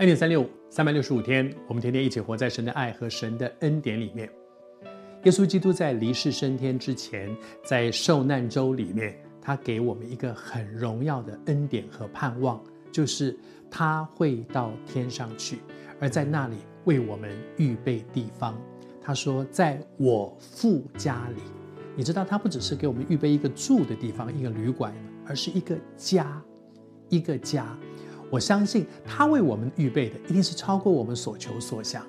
恩典三六五，三百六十五天，我们天天一起活在神的爱和神的恩典里面。耶稣基督在离世升天之前，在受难周里面，他给我们一个很荣耀的恩典和盼望，就是他会到天上去，而在那里为我们预备地方。他说：“在我父家里，你知道，他不只是给我们预备一个住的地方，一个旅馆，而是一个家，一个家。我相信他为我们预备的一定是超过我们所求所想，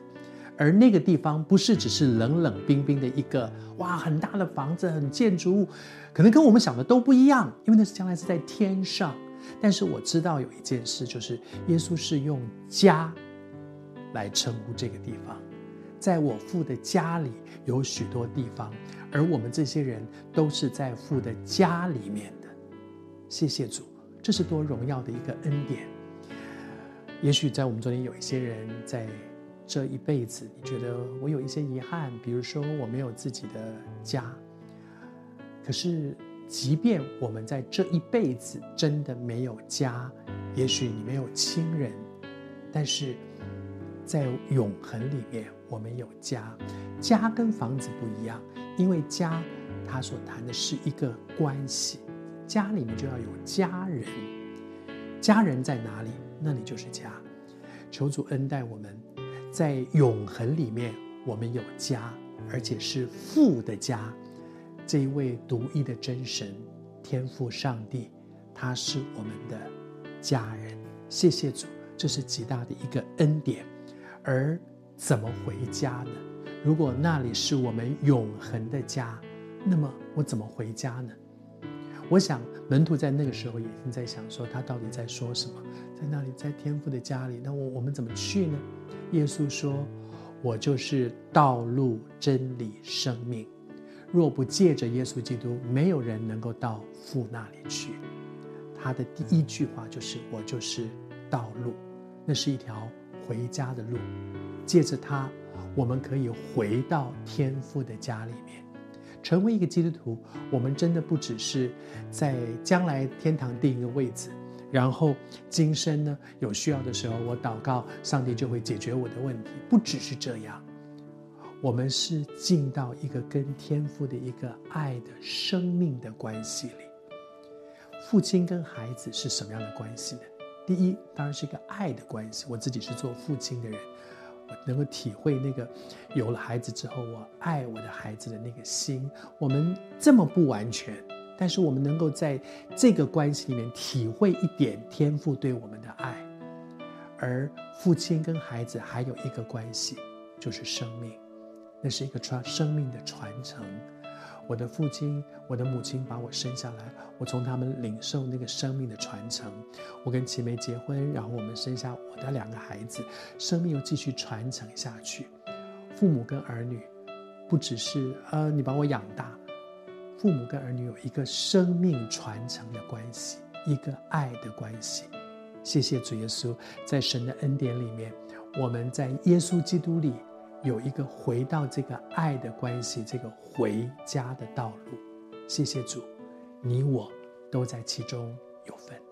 而那个地方不是只是冷冷冰冰的一个哇很大的房子、很建筑物，可能跟我们想的都不一样，因为那是将来是在天上。但是我知道有一件事，就是耶稣是用家来称呼这个地方。”在我父的家里有许多地方，而我们这些人都是在父的家里面的。谢谢主，这是多荣耀的一个恩典。也许在我们中间有一些人在这一辈子，你觉得我有一些遗憾，比如说我没有自己的家。可是，即便我们在这一辈子真的没有家，也许你没有亲人，但是。在永恒里面，我们有家。家跟房子不一样，因为家，它所谈的是一个关系。家里面就要有家人，家人在哪里，那里就是家。求主恩待我们，在永恒里面，我们有家，而且是父的家。这一位独一的真神，天父上帝，他是我们的家人。谢谢主，这是极大的一个恩典。而怎么回家呢？如果那里是我们永恒的家，那么我怎么回家呢？我想门徒在那个时候也已经在想说，他到底在说什么？在那里，在天父的家里，那我我们怎么去呢？耶稣说：“我就是道路、真理、生命。若不借着耶稣基督，没有人能够到父那里去。”他的第一句话就是：“我就是道路。”那是一条。回家的路，借着他，我们可以回到天父的家里面，成为一个基督徒。我们真的不只是在将来天堂定一个位置，然后今生呢，有需要的时候我祷告，上帝就会解决我的问题。不只是这样，我们是进到一个跟天父的一个爱的生命的关系里。父亲跟孩子是什么样的关系呢？第一，当然是一个爱的关系。我自己是做父亲的人，我能够体会那个有了孩子之后，我爱我的孩子的那个心。我们这么不完全，但是我们能够在这个关系里面体会一点天赋对我们的爱。而父亲跟孩子还有一个关系，就是生命，那是一个传生命的传承。我的父亲、我的母亲把我生下来，我从他们领受那个生命的传承。我跟齐梅结婚，然后我们生下我的两个孩子，生命又继续传承下去。父母跟儿女，不只是呃你把我养大，父母跟儿女有一个生命传承的关系，一个爱的关系。谢谢主耶稣，在神的恩典里面，我们在耶稣基督里。有一个回到这个爱的关系，这个回家的道路。谢谢主，你我都在其中有份。